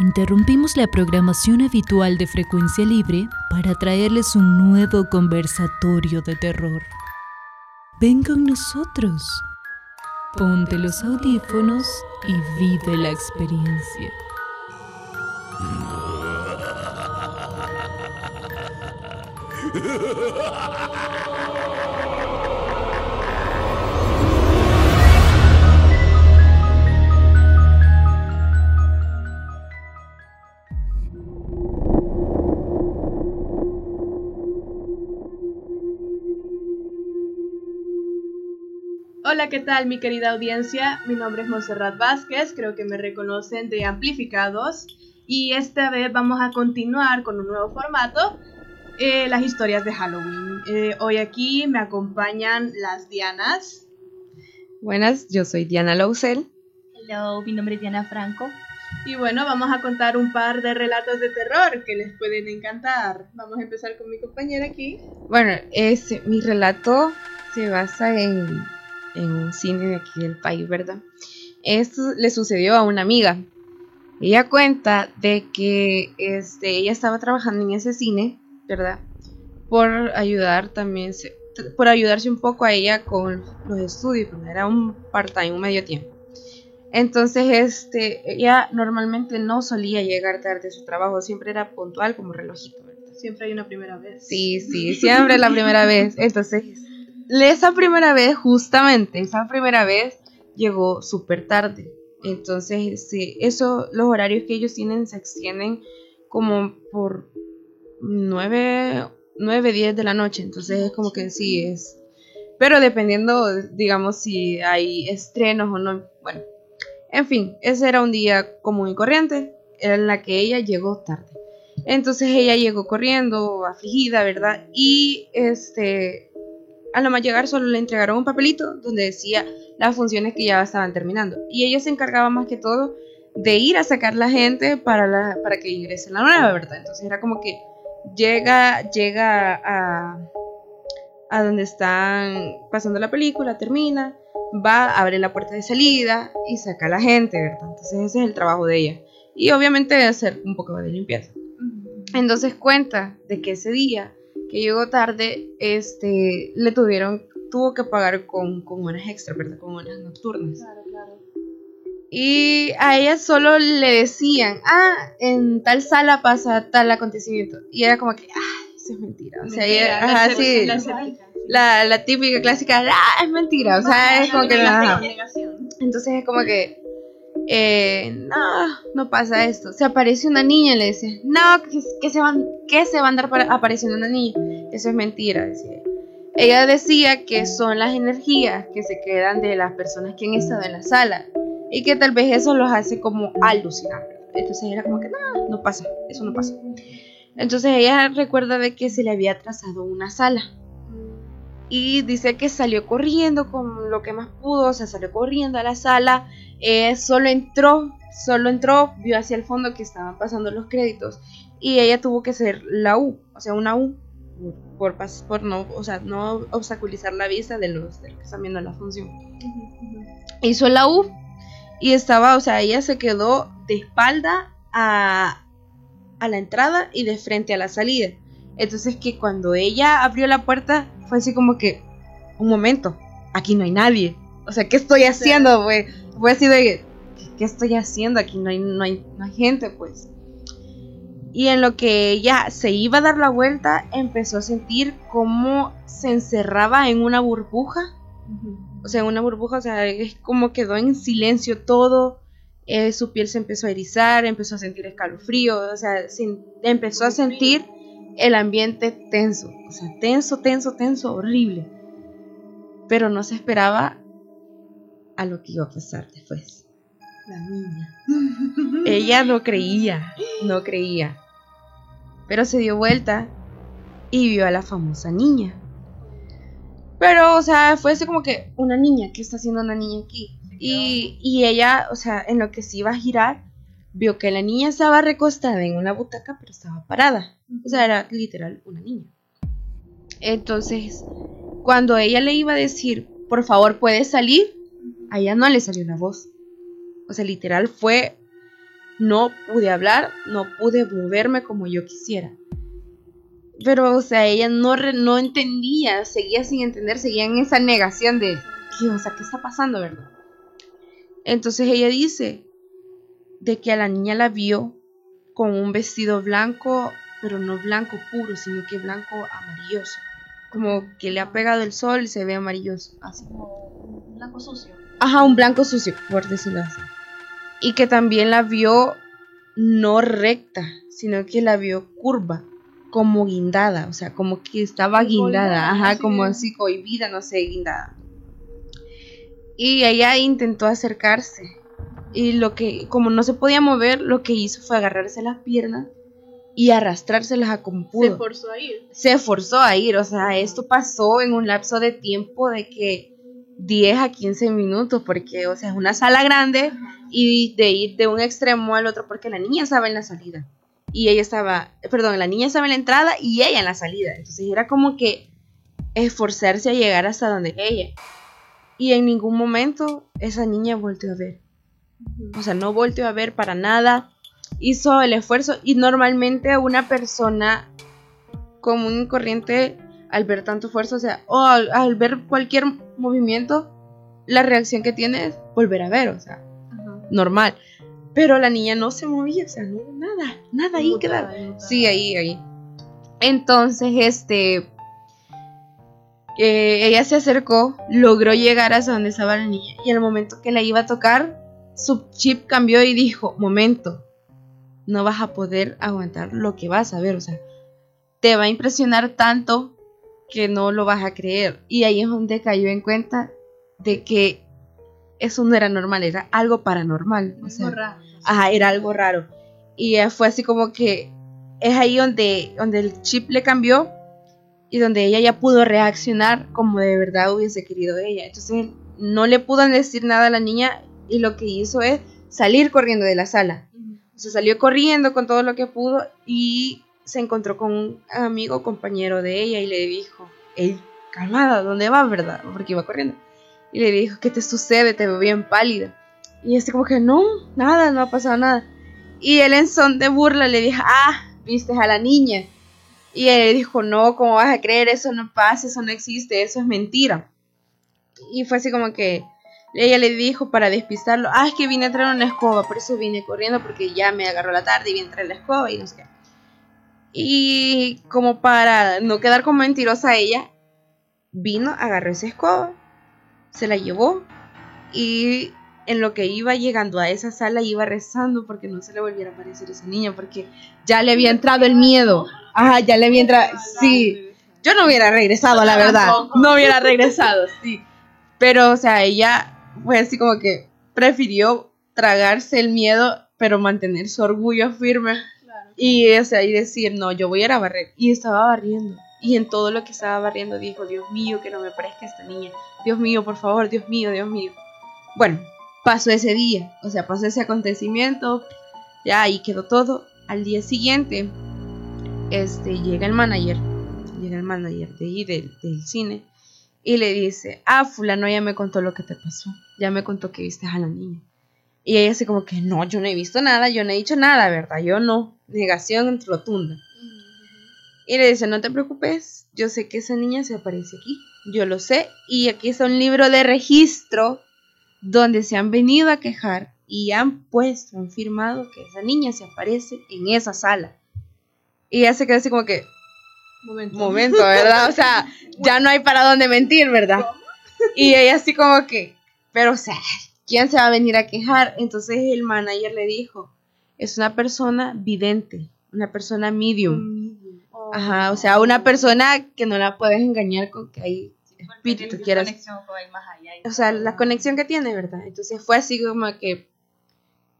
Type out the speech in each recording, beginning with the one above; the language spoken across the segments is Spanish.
interrumpimos la programación habitual de frecuencia libre para traerles un nuevo conversatorio de terror. Ven con nosotros. Ponte los audífonos y vive la experiencia. ¿qué tal mi querida audiencia? Mi nombre es Monserrat Vázquez, creo que me reconocen de Amplificados y esta vez vamos a continuar con un nuevo formato, eh, las historias de Halloween. Eh, hoy aquí me acompañan las Dianas. Buenas, yo soy Diana Lousel. Hello, mi nombre es Diana Franco. Y bueno, vamos a contar un par de relatos de terror que les pueden encantar. Vamos a empezar con mi compañera aquí. Bueno, es, mi relato se basa en, en un cine de aquí del país, ¿verdad? Esto le sucedió a una amiga. Ella cuenta de que este, ella estaba trabajando en ese cine, ¿verdad? Por ayudar también, por ayudarse un poco a ella con los estudios, era un part-time, un medio tiempo. Entonces, este, ella normalmente no solía llegar tarde a su trabajo, siempre era puntual como relojito, ¿verdad? Siempre hay una primera vez. Sí, sí, siempre la primera vez. Entonces, esa primera vez, justamente, esa primera vez llegó súper tarde. Entonces, sí, eso, los horarios que ellos tienen se extienden como por 9, 9 10 de la noche. Entonces, es como que sí es. Pero dependiendo, digamos, si hay estrenos o no. Bueno, en fin, ese era un día común y corriente en la que ella llegó tarde. Entonces ella llegó corriendo, afligida, ¿verdad? Y este, a lo más llegar solo le entregaron un papelito donde decía las funciones que ya estaban terminando. Y ella se encargaba más que todo de ir a sacar la gente para, la, para que ingrese la nueva, ¿verdad? Entonces era como que llega, llega a, a donde están pasando la película, termina, va, abre la puerta de salida y saca a la gente, ¿verdad? Entonces ese es el trabajo de ella. Y obviamente hacer un poco de limpieza. Entonces cuenta de que ese día que llegó tarde, este, le tuvieron, tuvo que pagar con, con horas extra, ¿verdad? Con horas nocturnas. Claro, claro. Y a ella solo le decían, ah, en tal sala pasa tal acontecimiento. Y era como que, ah, eso es mentira. O sea, Mentira, ella- la ajá, sí, la la, la típica clásica, ah, es mentira. O sea, es como que, la negación. Entonces es como que, eh, no, no pasa esto. Se aparece una niña le decía, no, que, se van, que se va a andar apareciendo una niña. Eso es mentira. Ella decía que son las energías que se quedan de las personas que han estado en la sala y que tal vez eso los hace como alucinar. Entonces era como que, no, no pasa, eso no pasa. Entonces ella recuerda de que se le había trazado una sala y dice que salió corriendo con lo que más pudo, o sea, salió corriendo a la sala, eh, solo entró, solo entró, vio hacia el fondo que estaban pasando los créditos y ella tuvo que hacer la U, o sea, una U por, no, o sea, no obstaculizar la vista de los, de los que están viendo la función. Hizo la U y estaba, o sea, ella se quedó de espalda a, a la entrada y de frente a la salida. Entonces que cuando ella abrió la puerta fue así como que, un momento, aquí no hay nadie. O sea, ¿qué estoy haciendo, güey? Fue así de, ¿qué estoy haciendo? Aquí no hay, no hay, no hay gente, pues. Y en lo que ella se iba a dar la vuelta, empezó a sentir cómo se encerraba en una burbuja. O sea, en una burbuja, o sea, es como quedó en silencio todo. eh, su piel se empezó a erizar, empezó a sentir escalofrío, o sea, sin- empezó a sentir el ambiente tenso, o sea, tenso, tenso, tenso, horrible. Pero no se esperaba a lo que iba a pasar después. La niña. Ella no creía, no creía. Pero se dio vuelta y vio a la famosa niña. Pero, o sea, fue así como que una niña, ¿qué está haciendo una niña aquí? Y, y ella, o sea, en lo que se iba a girar, vio que la niña estaba recostada en una butaca, pero estaba parada. O sea, era literal una niña. Entonces, cuando ella le iba a decir, por favor, puedes salir, a ella no le salió la voz. O sea, literal fue no pude hablar, no pude moverme como yo quisiera. Pero, o sea, ella no, no entendía, seguía sin entender, seguía en esa negación de, ¿qué, ¿qué está pasando, verdad? Entonces ella dice de que a la niña la vio con un vestido blanco, pero no blanco puro, sino que blanco amarilloso. Como que le ha pegado el sol y se ve amarilloso, así. Como blanco sucio. Ajá, un blanco sucio, por decirlo así. Y que también la vio no recta, sino que la vio curva, como guindada, o sea, como que estaba guindada, ajá, como así cohibida, no sé, guindada. Y ella intentó acercarse. Y lo que, como no se podía mover, lo que hizo fue agarrarse las piernas y arrastrárselas a como pudo. Se forzó a ir. Se forzó a ir, o sea, esto pasó en un lapso de tiempo de que 10 a 15 minutos, porque, o sea, es una sala grande y de ir de un extremo al otro, porque la niña estaba en la salida. Y ella estaba, perdón, la niña estaba en la entrada y ella en la salida. Entonces era como que esforzarse a llegar hasta donde ella. Y en ningún momento esa niña volteó a ver. O sea, no volteó a ver para nada. Hizo el esfuerzo y normalmente una persona común y corriente al ver tanto esfuerzo, o sea, o al, al ver cualquier movimiento, la reacción que tiene es volver a ver, o sea, normal. Pero la niña no se movía, o sea, no, nada, nada ahí quedaba. Sí, ahí, ahí. Entonces, este, eh, ella se acercó, logró llegar hasta donde estaba la niña y al momento que la iba a tocar, su chip cambió y dijo, momento, no vas a poder aguantar lo que vas a ver, o sea, te va a impresionar tanto que no lo vas a creer. Y ahí es donde cayó en cuenta de que eso no era normal, era algo paranormal. O sea, raro. Ajá, era algo raro. Y eh, fue así como que es ahí donde, donde el chip le cambió y donde ella ya pudo reaccionar como de verdad hubiese querido ella. Entonces no le pudo decir nada a la niña y lo que hizo es salir corriendo de la sala. O sea, salió corriendo con todo lo que pudo y se encontró con un amigo, compañero de ella y le dijo, hey, calmada, ¿dónde vas, verdad? Porque iba corriendo. Y le dijo, ¿qué te sucede? Te veo bien pálida. Y este como que, no, nada, no ha pasado nada. Y él en son de burla le dijo, ah, viste a la niña. Y él dijo, no, ¿cómo vas a creer? Eso no pasa, eso no existe, eso es mentira. Y fue así como que ella le dijo para despistarlo, ah, es que vine a traer una escoba, por eso vine corriendo porque ya me agarró la tarde y vine a traer la escoba y no sé qué. Y como para no quedar como mentirosa ella, vino, agarró esa escoba, se la llevó y en lo que iba llegando a esa sala iba rezando porque no se le volviera a aparecer esa niña porque ya le había entrado el miedo. Ajá, ya le había entrado. Sí, yo no hubiera regresado, la verdad. No hubiera regresado, sí. Pero, o sea, ella fue así como que prefirió tragarse el miedo, pero mantener su orgullo firme. Y, o sea, y decir, no, yo voy a ir a barrer. Y estaba barriendo. Y en todo lo que estaba barriendo dijo, Dios mío, que no me parezca esta niña. Dios mío, por favor, Dios mío, Dios mío. Bueno, pasó ese día, o sea, pasó ese acontecimiento, ya ahí quedó todo. Al día siguiente, este, llega el manager, llega el manager de ahí del, del cine y le dice, ah, fulano ya me contó lo que te pasó, ya me contó que viste a la niña. Y ella así como que, no, yo no he visto nada, yo no he dicho nada, ¿verdad? Yo no, negación rotunda. Y le dice, no te preocupes, yo sé que esa niña se aparece aquí, yo lo sé, y aquí está un libro de registro donde se han venido a quejar y han puesto, han firmado que esa niña se aparece en esa sala. Y ella se queda así como que, Momento. momento, ¿verdad? O sea, ya no hay para dónde mentir, ¿verdad? Y ella así como que, pero o sea, ¿quién se va a venir a quejar? Entonces el manager le dijo, es una persona vidente, una persona medium. Ajá, o sea, una persona que no la puedes engañar con que hay espíritu, quieras. allá y O sea, la conexión que tiene, ¿verdad? Entonces fue así como que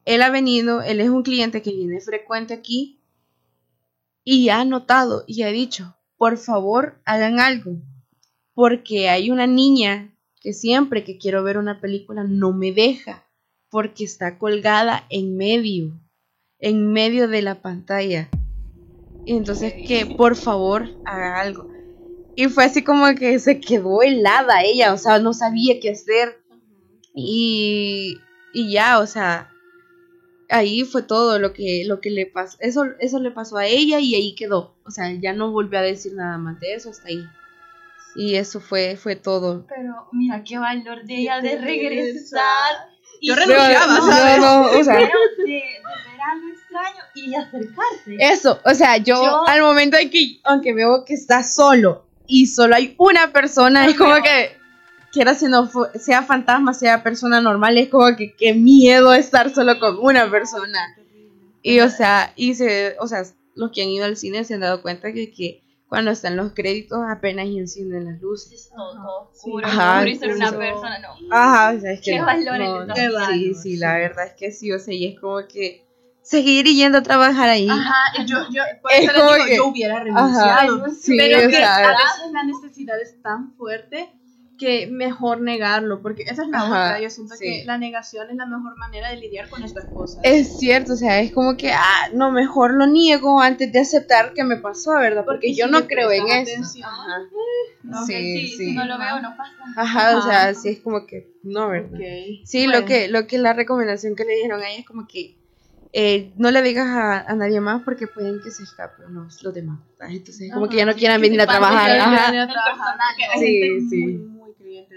él ha venido, él es un cliente que viene frecuente aquí y ha notado y ha dicho, por favor, hagan algo, porque hay una niña que siempre que quiero ver una película no me deja, porque está colgada en medio, en medio de la pantalla. Y entonces que por favor haga algo. Y fue así como que se quedó helada ella, o sea, no sabía qué hacer. Y, y ya, o sea, ahí fue todo lo que, lo que le pasó. Eso, eso le pasó a ella y ahí quedó. O sea, ya no volvió a decir nada más de eso hasta ahí. Y eso fue, fue todo. Pero mira qué valor de ella de regresar. y- Yo renunciaba, no, ¿sabes? no, o sea, Pero de, de ver algo extraño y acercarse. Eso, o sea, yo, Yo- al momento de que, aunque veo que está solo y solo hay una persona, es como que, quiera si no fu- sea fantasma, sea persona normal, es como que qué miedo estar solo con una persona. Y o sea, y se, o sea, los que han ido al cine se han dado cuenta que, que cuando están los créditos apenas y encienden las luces. Es todo, oscuro. Ajá, oscuro y ser una persona, no. Ajá, o sea, es que Qué no, valor el no, sí, valor, sí, sí. la verdad es que sí, o sea, y es como que seguir yendo a trabajar ahí. Ajá, yo, yo, por Es eso les como digo, que- yo hubiera Ajá, renunciado. sí, pero o que sea, a veces la necesidad es tan fuerte que mejor negarlo, porque esa es la Ajá, otra. Yo siento sí. que la negación es la mejor manera de lidiar con estas cosas. Es cierto, o sea, es como que, ah, no, mejor lo niego antes de aceptar que me pasó, ¿verdad? Porque, Porque yo no creo en eso. Ajá. ¿no? sí, sí, sí. Si no lo veo, no pasa. Ajá, o Ajá. sea, sí es como que, no, ¿verdad? Sí, Bueno. lo que lo que la recomendación que le dijeron a ella es como que eh, no le digas a, a nadie más porque pueden que se escapen los, los demás. ¿verdad? Entonces, como que ya no quieran venir a trabajar. Ajá. personal, Sí, sí. muy,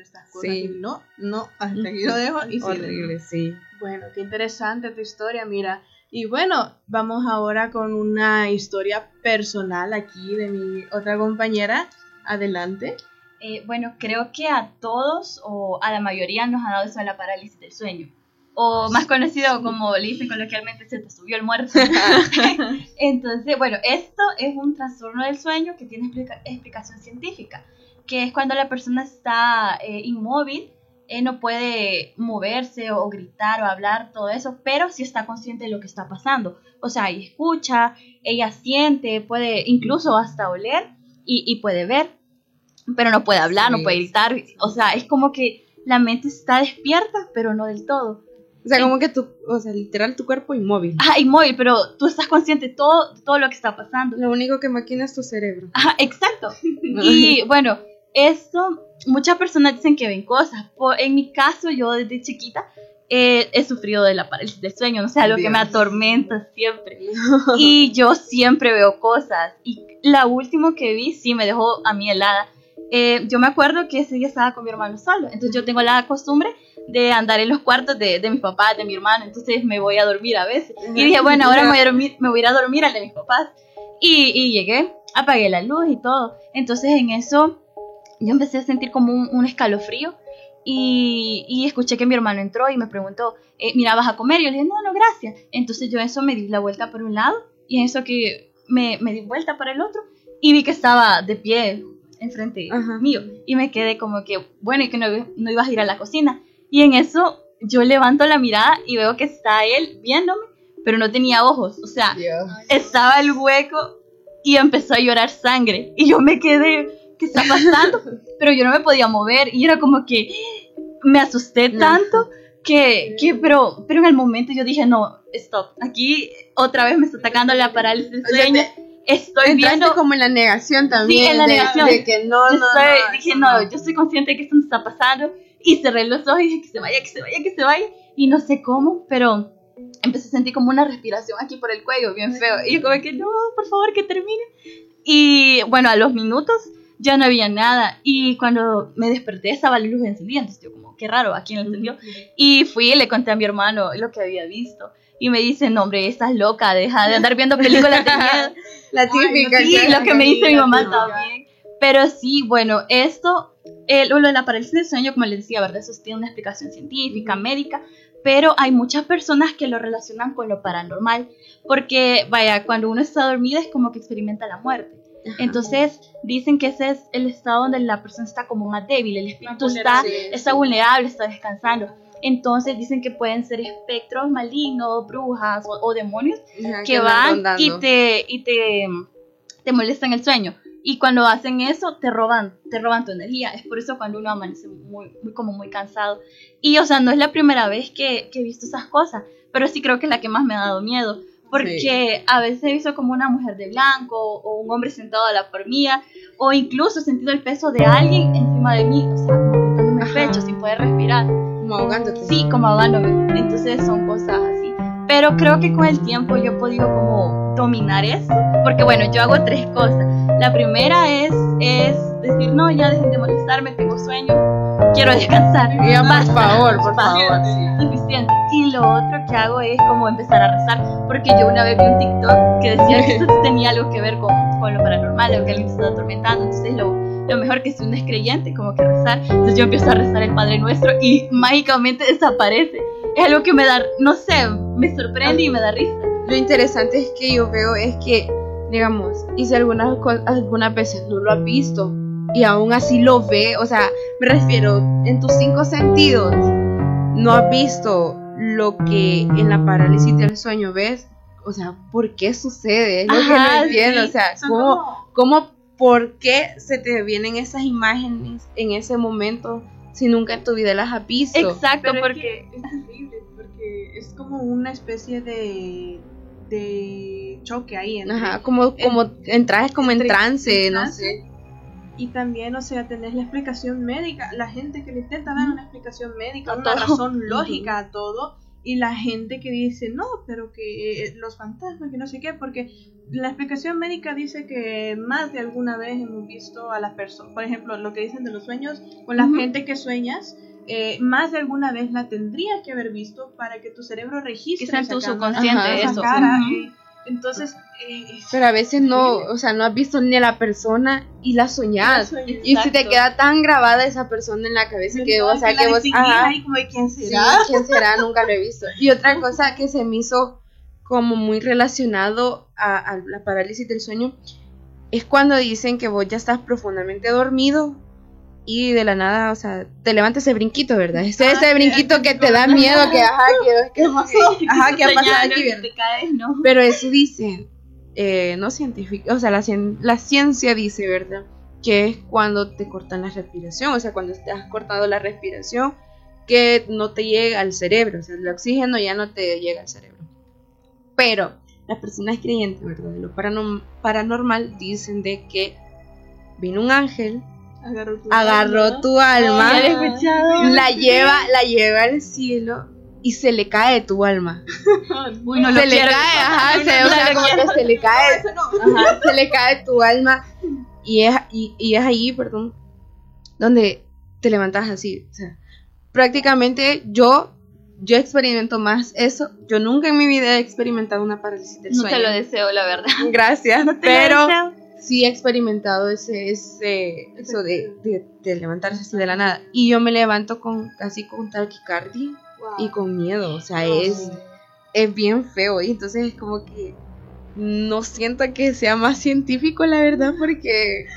estas cosas. Sí. y no, no, hasta aquí lo dejo y. Horrible, sí. Bueno, qué interesante tu historia, mira. Y bueno, vamos ahora con una historia personal aquí de mi otra compañera. Adelante. Eh, bueno, creo que a todos o a la mayoría nos ha dado eso de la parálisis del sueño. O más conocido como le dicen coloquialmente, se te subió el muerto. Entonces, bueno, esto es un trastorno del sueño que tiene explica- explicación científica, que es cuando la persona está eh, inmóvil, eh, no puede moverse o gritar o hablar, todo eso, pero sí está consciente de lo que está pasando. O sea, ella escucha, ella siente, puede incluso hasta oler y, y puede ver, pero no puede hablar, no Sí, puede gritar. O sea, es como que la mente está despierta, pero no del todo. O sea, como que tu, o sea, literal tu cuerpo inmóvil. Ajá, inmóvil, pero tú estás consciente de todo, todo lo que está pasando. Lo único que maquina es tu cerebro. Ajá, exacto. Y bueno, esto, muchas personas dicen que ven cosas. Por- en mi caso, yo desde chiquita eh, he sufrido de la parálisis del sueño, no sé, algo que me Dios. atormenta siempre. Y yo siempre veo cosas. Y la última que vi sí me dejó a mí helada. Eh, yo me acuerdo que ese día estaba con mi hermano solo, entonces yo tengo la costumbre de andar en los cuartos de, de mis papás, de mi hermano, entonces me voy a dormir a veces. Y dije, bueno, ahora me voy a, dormir, me voy a ir a dormir al de mis papás. Y, y llegué, apagué la luz y todo. Entonces en eso yo empecé a sentir como un, un escalofrío y, y escuché que mi hermano entró y me preguntó, eh, mira, ¿vas a comer? Y yo le dije, no, no, gracias. Entonces yo en eso me di la vuelta por un lado y en eso que me, me di vuelta para el otro y vi que estaba de pie enfrente Ajá. mío y me quedé como que, bueno, y que no, no ibas a ir a la cocina. Y en eso yo levanto la mirada y veo que está él viéndome, pero no tenía ojos, o sea, Dios. estaba el hueco y empezó a llorar sangre. Y yo me quedé, ¿qué está pasando? Pero yo no me podía mover y era como que me asusté No. tanto que, que pero, pero en el momento yo dije, no, stop, aquí otra vez me está atacando la parálisis del O sea, sueño. Estoy viendo, como en la negación también. en la de- negación. De, que no, yo no, estoy- no, dije, eso no, yo estoy consciente de que esto me está pasando. Y cerré los ojos y dije, que se vaya, que se vaya, que se vaya. Y no sé cómo, pero empecé a sentir como una respiración aquí por el cuello, bien feo. Y yo como que, no, por favor, que termine. Y bueno, a los minutos ya no había nada. Y cuando me desperté estaba la luz encendida. Entonces yo como, qué raro, ¿a quién la encendió? Y fui y le conté a mi hermano lo que había visto. Y me dice, no, hombre, estás loca, deja de andar viendo películas de miedo. La típica. Sí, lo que me dice mi mamá también. Pero sí, bueno, esto, eh, lo de la parálisis del sueño, como les decía, ¿verdad? Eso tiene una explicación científica, médica, pero hay muchas personas que lo relacionan con lo paranormal, porque, vaya, cuando uno está dormido es como que experimenta la muerte. Entonces, dicen que ese es el estado donde la persona está como más débil, el espíritu está, vulnerable. está vulnerable, está descansando. Entonces, dicen que pueden ser espectros malignos, brujas o- o demonios Ajá, que van y te y te, te molestan el sueño. Y cuando hacen eso te roban te roban tu energía. Es por eso cuando uno amanece muy, muy como muy cansado. Y o sea no es la primera vez que, que he visto esas cosas pero sí creo que es la que más me ha dado miedo porque a veces he visto como una mujer de blanco o un hombre sentado a la par mía o incluso he sentido el peso de alguien encima de mí o sea como el pecho sin poder respirar Como ahogándote. Sí, como ahogándome. Entonces son cosas así. Pero creo que con el tiempo yo he podido como dominar eso, porque bueno, yo hago tres cosas. La primera es, es decir, no, ya dejen de molestarme, tengo sueño, quiero descansar. por favor, por favor. Suficiente. Y lo otro que hago es como empezar a rezar, porque yo una vez vi un TikTok que decía que esto tenía algo que ver con, con lo paranormal, lo que alguien se está atormentando, entonces lo, lo mejor que si uno es creyente, como que rezar. Entonces yo empiezo a rezar el Padre Nuestro y mágicamente desaparece. Es algo que me da, no sé, me sorprende y me da risa. Lo interesante es que yo veo es que, digamos, y si algunas, algunas veces no lo has visto y aún así lo ve, o sea, me refiero en tus cinco sentidos, no has visto lo que en la parálisis del sueño ves, o sea, ¿por qué sucede? Es lo que no entiendo, o sea, ¿cómo, ¿cómo, por qué se te vienen esas imágenes en ese momento si nunca en tu vida las has visto? Exacto, Pero porque... es, que es terrible, porque es como una especie de, de choque ahí. Entre, Ajá, como, como entras como en trance, no sé. Y también, o sea, tenés la explicación médica, la gente que le intenta dar una explicación médica, A una todo. razón lógica a todo, y la gente que dice, no, pero que eh, los fantasmas, que no sé qué, porque la explicación médica dice que más de alguna vez hemos visto a las personas, por ejemplo, lo que dicen de los sueños, con la gente que sueñas, eh, más de alguna vez la tendrías que haber visto para que tu cerebro registre Quizá en esa tu subconsciente eso. cara, eh, entonces, es- Pero a veces no, o sea, no has visto ni a la persona y la soñás. Y si te queda tan grabada esa persona en la cabeza que, o sea, que vos, ajá, como de quién sí, será. quién será, nunca lo he visto. Y otra cosa que se me hizo como muy relacionado a, a la parálisis del sueño es cuando dicen que vos ya estás profundamente dormido y de la nada, o sea, te levanta ese brinquito, ¿verdad? Ese, Ah, ese sí, brinquito sí, que sí, te da sí. miedo, que ajá, que, que, ajá, que ha pasado aquí, ¿verdad? te caes, ¿no? Pero eso dice, eh, no científico, o sea, la, cien- la ciencia dice, ¿verdad? Que es cuando te cortan la respiración, o sea, cuando te has cortado la respiración, que no te llega al cerebro, o sea, el oxígeno ya no te llega al cerebro. Pero las personas creyentes, ¿verdad? De lo paranorm- paranormal dicen de que vino un ángel, Agarró tu agarró alma. tu alma, escuchado. la lleva, la lleva al cielo y se le cae tu alma. Uy, no se le quiero. cae, ajá, No, se, no, o sea, no como que se le cae, no. ajá, se le cae tu alma y es, y, y es ahí, perdón, donde te levantas así, o sea, prácticamente yo, yo experimento más eso, yo nunca en mi vida he experimentado una parálisis del No sueño. te lo deseo, la verdad. Gracias, No pero sí he experimentado ese, ese eso de, de, de levantarse así de la nada y yo me levanto con casi con taquicardia y con miedo, o sea, es es bien feo y entonces es como que no siento que sea más científico la verdad porque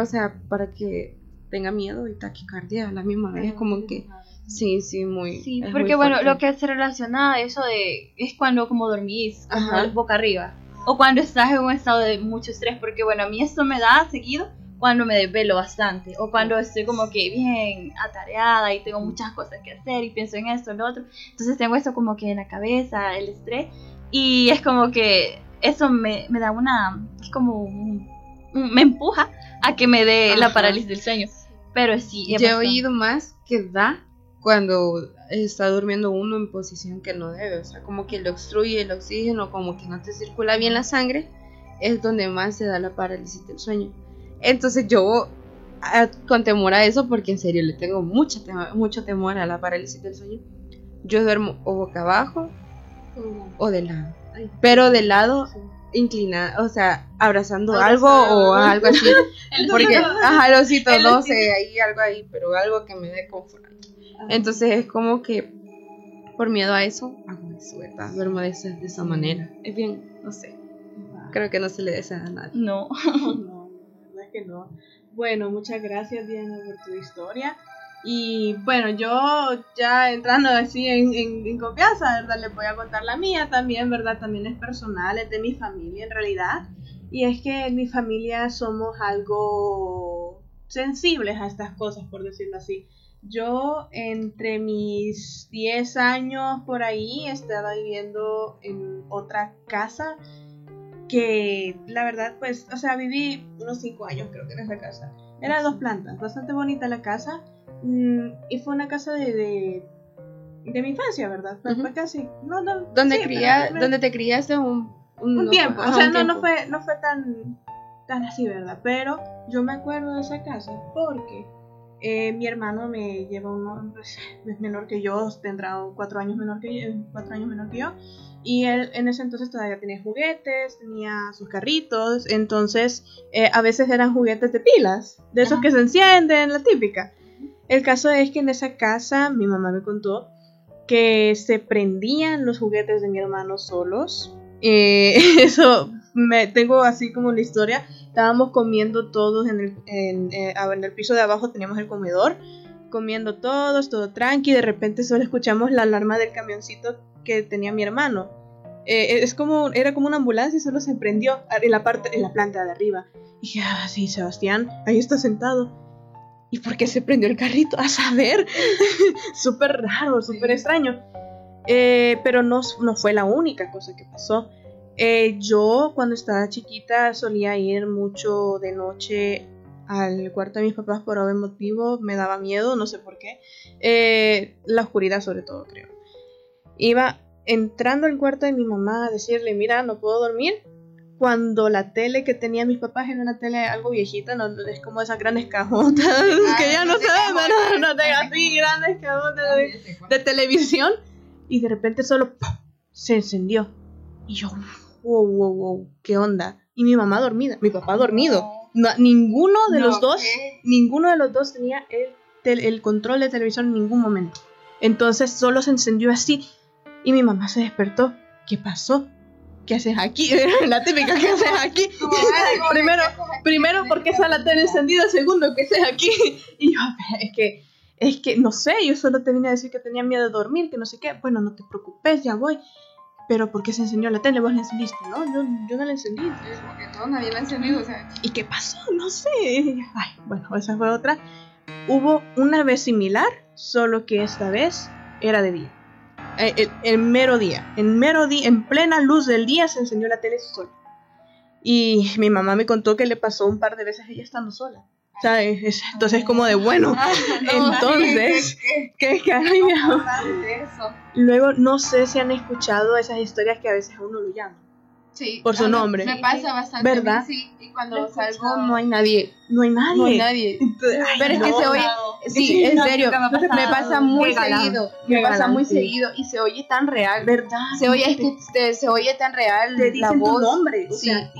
o sea para que tenga miedo y taquicardia a la misma vez como que sí sí muy Sí, es porque muy bueno, lo que se relaciona a eso de es cuando como dormís, como boca arriba, o cuando estás en un estado de mucho estrés, porque bueno, a mí esto me da seguido cuando me desvelo bastante, o cuando estoy como que bien atareada y tengo muchas cosas que hacer y pienso en esto, en lo otro, entonces tengo esto como que en la cabeza, el estrés, y es como que eso me, me da una, es como un- un- me empuja a que me dé la Ajá. parálisis del sueño, pero sí, yo he oído más que da cuando está durmiendo uno en posición que no debe, o sea, como que le obstruye el oxígeno, como que no te circula bien la sangre, es donde más se da la parálisis del sueño. Entonces yo a- con temor a eso, porque en serio le tengo mucho, mucho temor a la parálisis del sueño, yo duermo o boca abajo o de lado, pero de lado inclinada, o sea, abrazando algo o algo así. Porque, ajá, el osito, El no sé, ahí algo ahí, pero algo que me dé confort. Entonces es como que por miedo a eso, hago eso, ¿verdad? Duermo de esa, de esa manera. Es bien, no sé, creo que no se le desea a nadie. No. No, que no. Bueno, muchas gracias Diana por tu historia. Y bueno, yo ya entrando así en, en, en confianza, ¿verdad? Les voy a contar la mía también, ¿verdad? También es personal, es de mi familia en realidad. Y es que en mi familia somos algo sensibles a estas cosas, por decirlo así. Yo entre mis 10 años por ahí estaba viviendo en otra casa que la verdad pues, o sea, viví unos 5 años creo que en esa casa. Era dos plantas, bastante bonita la casa. mm, y fue una casa de, de, de mi infancia, ¿verdad? Fue, casi, no, no. Donde, sí, cría, pero- donde te criaste un, un tiempo, ajá, o sea, un no, no tiempo. fue, no fue tan, tan así, ¿verdad? Pero yo me acuerdo de esa casa porque eh, mi hermano me lleva uno, pues, es menor que yo, tendrá cuatro años menor que yo, cuatro años menor que yo, y él en ese entonces todavía tenía juguetes, tenía sus carritos, entonces eh, a veces eran juguetes de pilas, de esos Ajá. que se encienden, la típica. El caso es que en esa casa mi mamá me contó que se prendían los juguetes de mi hermano solos. Eh, eso me tengo así como la historia. Estábamos comiendo todos en el, en, eh, en el piso de abajo, teníamos el comedor, comiendo todos, todo tranqui. De repente solo escuchamos la alarma del camioncito que tenía mi hermano. Eh, es como, era como una ambulancia y solo se prendió en la, parte, en la planta de arriba. Y dije, ah, sí, Sebastián, ahí está sentado. ¿Y por qué se prendió el carrito? A saber. súper raro, súper extraño. Eh, pero no, no fue la única cosa que pasó. Eh, yo cuando estaba chiquita solía ir mucho de noche al cuarto de mis papás por algún motivo. Me daba miedo, no sé por qué. Eh, la oscuridad sobre todo, creo. Iba entrando al cuarto de mi mamá a decirle, mira, no puedo dormir. Cuando la tele que tenía mis papás era una tele algo viejita, no es como esas grandes cajotas que ya no se ven, no tengo así grandes cajotas de, de televisión. Y de repente solo ¡pum! se encendió. Y yo, wow, wow, wow, ¿qué onda? Y mi mamá dormida, mi papá dormido. No, ninguno de No, los dos, ¿qué? ninguno de los dos tenía el, tel- el control de televisión en ningún momento. Entonces solo se encendió así. Y mi mamá se despertó. ¿Qué pasó? ¿Qué haces aquí? la típica, ¿qué haces aquí? primero, primero, porque está la tele encendida? Segundo, ¿qué haces aquí? Y yo, es que, es que, no sé, yo solo te vine a decir que tenía miedo de dormir, que no sé qué. Bueno, no te preocupes, ya voy. Pero ¿por qué se encendió la tele? Vos la encendiste, ¿no? Yo, yo no la encendí. Porque no, nadie la ha encendido, o sea, ¿Y qué pasó? No sé. Ay, bueno, esa fue otra. Hubo una vez similar, solo que esta vez era de día. Eh, El, el mero día. En mero día, en plena luz del día se encendió la tele sola. Y mi mamá me contó que le pasó un par de veces ella estando sola. ¿Sabes? Es- Entonces como de bueno. Entonces, ¿qué carajo? Luego no sé si han escuchado esas historias que a veces a uno lo llaman. Sí, Por su nombre. Me pasa bastante. ¿Verdad? Sí, y cuando salgo no hay nadie. No hay nadie. No hay nadie. Entonces, ay, Pero es que se oye, sí, Sí, en no, serio, me pasa muy seguido, me pasa muy sí. seguido y se oye tan real, ¿Verdad? se oye, es que te- se oye tan real te la tu nombre. O sí. sea,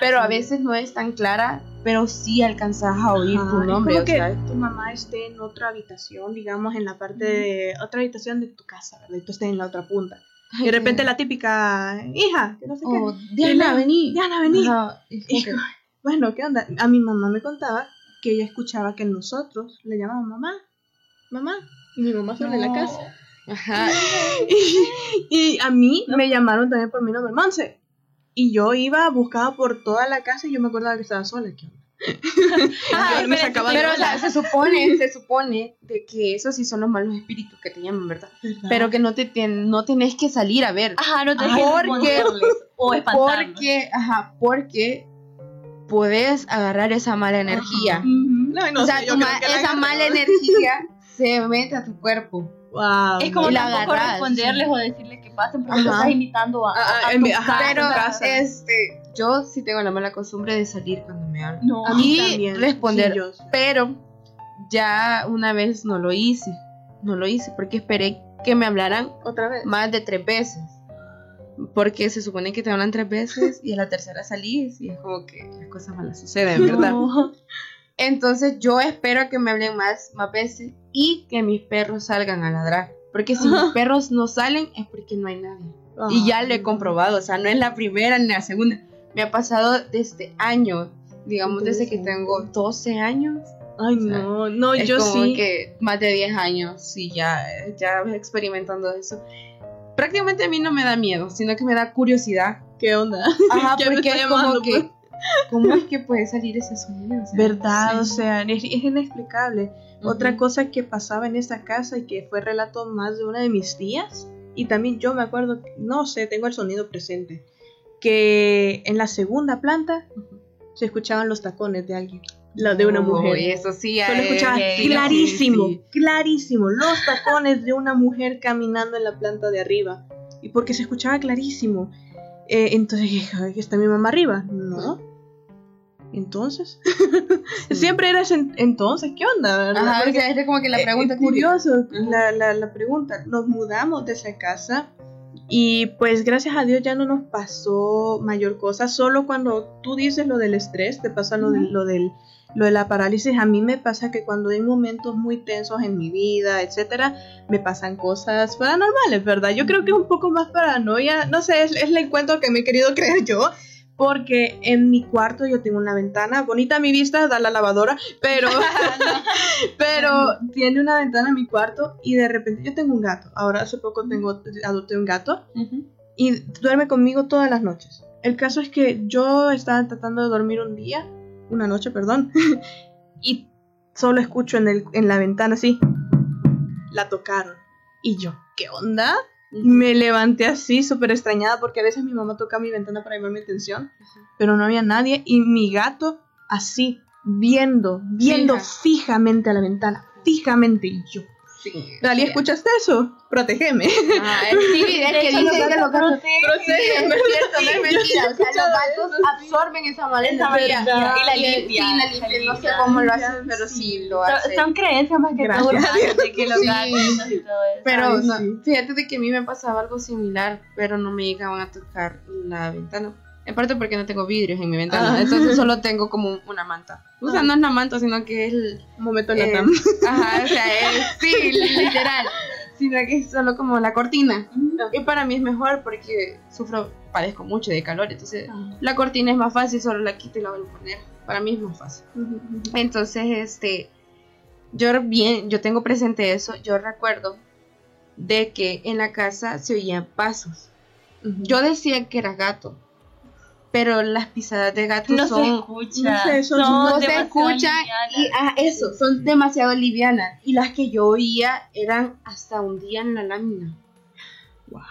pero a veces no es tan clara, pero sí alcanzas a oír Ajá, tu es nombre, como o que sea, tu mamá esté en otra habitación, digamos, en la parte de otra habitación de tu casa, ¿verdad? Y tú estés en la otra punta. Y de repente la típica hija, que no sé oh, qué. Diana, vení. Diana, vení. Ajá, Y, bueno, ¿qué onda? A mi mamá me contaba que ella escuchaba que nosotros le llamaban mamá, mamá. Y mi mamá solo en la casa. Ajá. Y, y a mí me llamaron también por mi nombre, Monse. Y yo iba, buscaba por toda la casa y yo me acordaba que estaba sola. ¿qué onda? Ah, pero sacaba de pero, sea, se supone, se supone de que esos sí son los malos espíritus que te llaman, ¿verdad? Pero que no te tien- no tenés que salir a ver. Ajá, no te dejes porque- o. Porque, ajá, porque puedes agarrar esa mala energía. No, no o sea, sé, tu ma- la esa mala energía se mete a tu cuerpo. Wow. Es como la tampoco agarras, responderles sí. o decirles que pasen porque lo Ajá. estás imitando a, Ah, a en tu vez- ajá, casa. Pero este, yo sí tengo la mala costumbre de salir cuando me hablan. No. A mí y también, responder. sí, yo- Pero ya una vez no lo hice. No lo hice porque esperé que me hablaran Otra vez. más de tres veces. Porque se supone que te hablan tres veces y a la tercera salís y es como que las cosas malas suceden, ¿verdad? No. Entonces yo espero que me hablen más, más veces y que mis perros salgan a ladrar. Porque si mis perros no salen es porque no hay nadie. Y ya lo he comprobado, o sea, no es la primera ni la segunda. Me ha pasado desde años, digamos desde que tengo 12 años. Ay, O sea, no, no, es yo como sí. que más de 10 años, sí, ya, ya experimentando eso. Prácticamente a mí no me da miedo, sino que me da curiosidad. ¿Qué onda? Ajá, porque es como que. ¿cómo es que puede salir ese sonido? O sea, ¿Verdad? sí. O sea, es, es inexplicable. Otra cosa que pasaba en esta casa y que fue relato más de una de mis tías, y también yo me acuerdo, no sé, tengo el sonido presente, que en la segunda planta se escuchaban los tacones de alguien. la de una mujer. Uy, eso sí, Solo es- escuchaba clarísimo, sí, sí. clarísimo, los tacones de una mujer caminando en la planta de arriba. Y porque se escuchaba clarísimo. Eh, entonces dije, "Ay, ¿está mi mamá arriba? No. Entonces, siempre era ese en- entonces, ¿qué onda? verdad? Ajá, o Porque- sea, es como que la Eh, pregunta es curioso la, la, la pregunta. Nos mudamos de esa casa y pues gracias a Dios ya no nos pasó mayor cosa. Solo cuando tú dices lo del estrés, te pasa lo, del- lo, del, lo de la parálisis. A mí me pasa que cuando hay momentos muy tensos en mi vida, etcétera, me pasan cosas paranormales, ¿verdad? Yo creo que es un poco más paranoia. No sé, es, es el cuento que me he querido creer yo. Porque en mi cuarto yo tengo una ventana, bonita mi vista, da la lavadora, pero, pero tiene una ventana en mi cuarto y de repente yo tengo un gato. Ahora hace poco tengo, adopté un gato y duerme conmigo todas las noches. El caso es que yo estaba tratando de dormir un día, una noche, perdón, y solo escucho en, el, en la ventana así, la tocaron. Y yo, ¿qué onda? Me levanté así, súper extrañada, porque a veces mi mamá toca mi ventana para llamar mi atención, pero no había nadie, y mi gato así, viendo, viendo Fija. fijamente a la ventana, fijamente, y yo. Sí. Dalí. ¿escuchaste eso? Protégeme. Ah, es, sí, es que dicen que los gatos Sí, es cierto, no es mentira. O sea, los gatos absorben esa mala energía. maldad. Y la limpian. Sí, la limpian. No sé cómo lo hacen, pero sí lo hacen. son creencias más que Gracias todo de que los Sí. gatos y todo eso. Pero Ay, no, sí. fíjate de que a mí me pasaba algo similar, pero no me llegaban a tocar la ventana. En parte porque no tengo vidrios en mi ventana, Ah. entonces solo tengo como una manta. O sea, Ah. no es la manta, sino que es el... Un momento en eh, la cama. ajá, o sea, es, sí, literal. Sino que es solo como la cortina. Y para mí es mejor porque sufro, padezco mucho de calor, entonces la cortina es más fácil, solo la quito y la vuelvo a poner. Para mí es más fácil. Entonces, este, yo bien, yo tengo presente eso, yo recuerdo de que en la casa se oían pasos. Yo decía que era gato, pero las pisadas de gato No se son escucha. no sé, son- no se escuchan livianas. y ah, eso, son demasiado livianas y las que yo oía eran hasta un día en la lámina.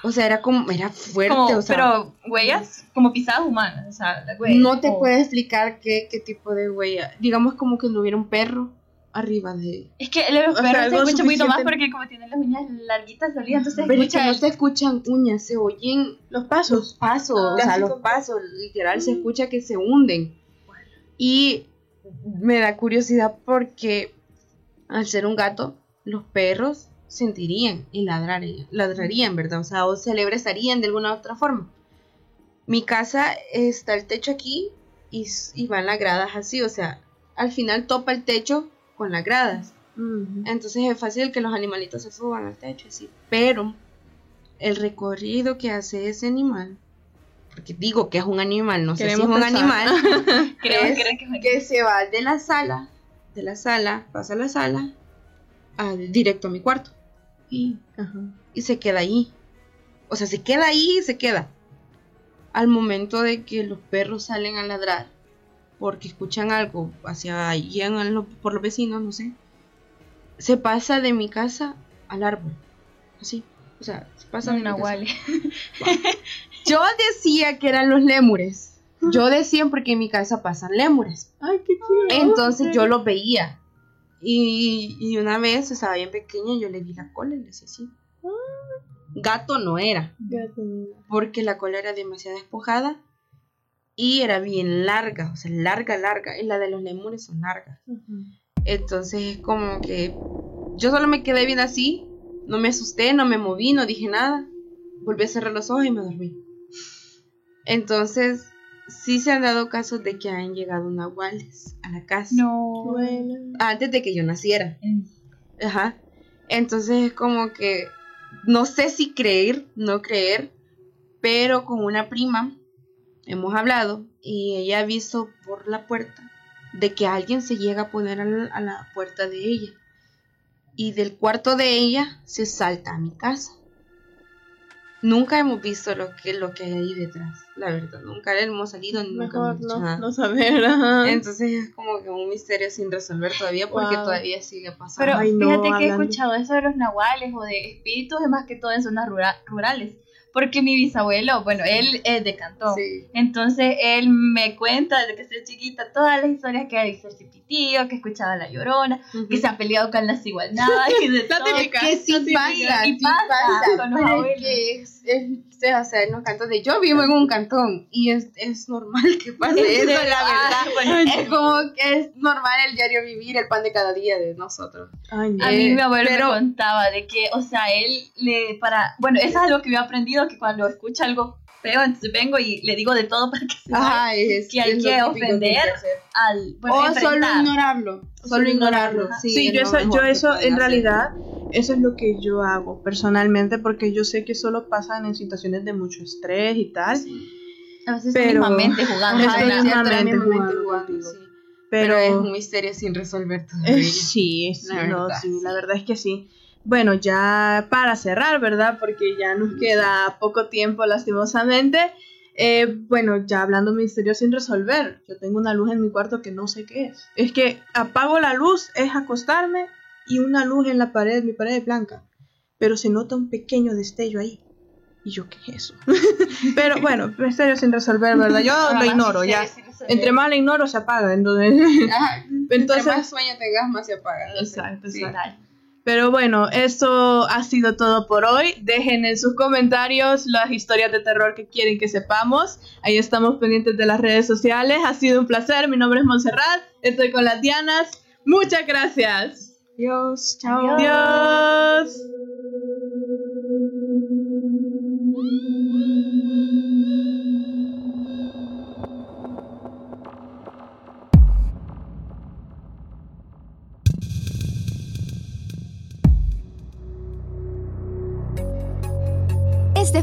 O sea, era como era fuerte, Como- o sea, pero huellas como pisadas humanas. O sea, no te como- puedo explicar qué, qué tipo de huella. Digamos como que no hubiera un perro arriba de Es que los O sea, perros se escucha un poquito más porque como tienen las uñas larguitas salidas, entonces Pero es que escucha no se escuchan uñas, se oyen Los pasos. los pasos, Ah, o sea, así los como- pasos, literal se escucha que se hunden. Y me da curiosidad porque al ser un gato, los perros sentirían y ladrarían, ladrarían, ¿verdad? O sea, o se alebrazarían de alguna otra forma. Mi casa está el techo aquí y, y van las gradas así, o sea, al final topa el techo con las gradas. Entonces es fácil que los animalitos se suban al techo, así. Pero el recorrido que hace ese animal, porque digo que es un animal, no sé si es un animal, es que que se va de la sala, de la sala, pasa a la sala, a- directo a mi cuarto. Y, y se queda ahí. O sea, se queda ahí y se queda. Al momento de que los perros salen a ladrar, porque escuchan algo hacia en lo- por los vecinos, no sé, se pasa de mi casa al árbol. Así. O sea, se pasa de casa. nahual. Yo decía que eran los lémures. Yo decía porque en mi casa pasan lémures. Ay, qué chido. Entonces yo los veía. Y, y una vez estaba bien pequeña, yo le vi la cola y le decía así. Gato no era, porque la cola era demasiado despojada y era bien larga, o sea, larga, larga. Y la de los lémures son largas. Entonces es como que yo solo me quedé bien así, no me asusté, no me moví, no dije nada. Volví a cerrar los ojos y me dormí. Entonces, sí se han dado casos de que han llegado nahuales a la casa No. Bueno. antes de que yo naciera. Ajá. Entonces es como que no sé si creer, no creer, pero con una prima hemos hablado y ella ha visto por la puerta de que alguien se llega a poner a la, a la puerta de ella y del cuarto de ella se salta a mi casa. Nunca hemos visto lo que, lo que hay ahí detrás. la verdad, nunca le hemos salido ni nunca Mejor hemos dicho no, nada. no saber. ajá. Entonces es como que un misterio sin resolver todavía porque Wow. todavía sigue pasando. Pero Ay, no, fíjate que he escuchado eso de los nahuales o de espíritus, es más que todo en zonas rura- rurales. Porque mi bisabuelo, bueno, él es de Cantón. Sí. Entonces él me cuenta desde que soy chiquita todas las historias que hay de ser tío, que escuchaba la llorona, que se ha peleado con las igualdades y de La todo. típica. que sí pasa, Y sí pasa pasa, con los pero abuelos. que es, es- o sea, en los cantones, yo vivo en un cantón y es, es normal que pase Es eso, la ah, verdad. bueno, Es como que es normal el diario vivir, el pan de cada día de nosotros. Ay. A mí Eh, mi abuelo pero- me contaba de que, o sea, él le para, bueno, eso es algo que yo he aprendido que cuando escucha algo feo, entonces vengo y le digo de todo para que se Ajá, es que hay es que ofender, que al bueno, O solo enfrentar. ignorarlo. Solo ignorarlo. Sí, Sí, es yo eso, yo eso en hacer. realidad, eso es lo que yo hago personalmente porque yo sé que solo pasan en situaciones de mucho estrés y tal, A veces Pero- mismamente jugando. Ajá, es mismamente misma mente jugando jugando, sí. pero, Pero, es un misterio sin resolver eh, todavía. sí, sí, La no, verdad, sí, sí. la verdad es que sí. Bueno, ya para cerrar, ¿verdad? Porque ya nos queda poco tiempo lastimosamente. Eh, bueno, ya hablando de misterios sin resolver, yo tengo una luz en mi cuarto que no sé qué es. Es que apago la luz, es acostarme y una luz en la pared, mi pared es blanca, pero se nota un pequeño destello ahí. Y yo, ¿qué es eso? pero bueno, misterios sin resolver, ¿verdad? Yo lo ignoro, ya. Entre más lo ignoro, se apaga. Entonces, Ajá, entonces Entre más sueño tengas, más se apaga. Exacto, Sí. exacto. Pero bueno, eso ha sido todo por hoy. Dejen en sus comentarios las historias de terror que quieren que sepamos. Ahí estamos pendientes de las redes sociales. Ha sido un placer. Mi nombre es Montserrat. Estoy con las Dianas. Muchas gracias. Dios, chao. Adiós. Este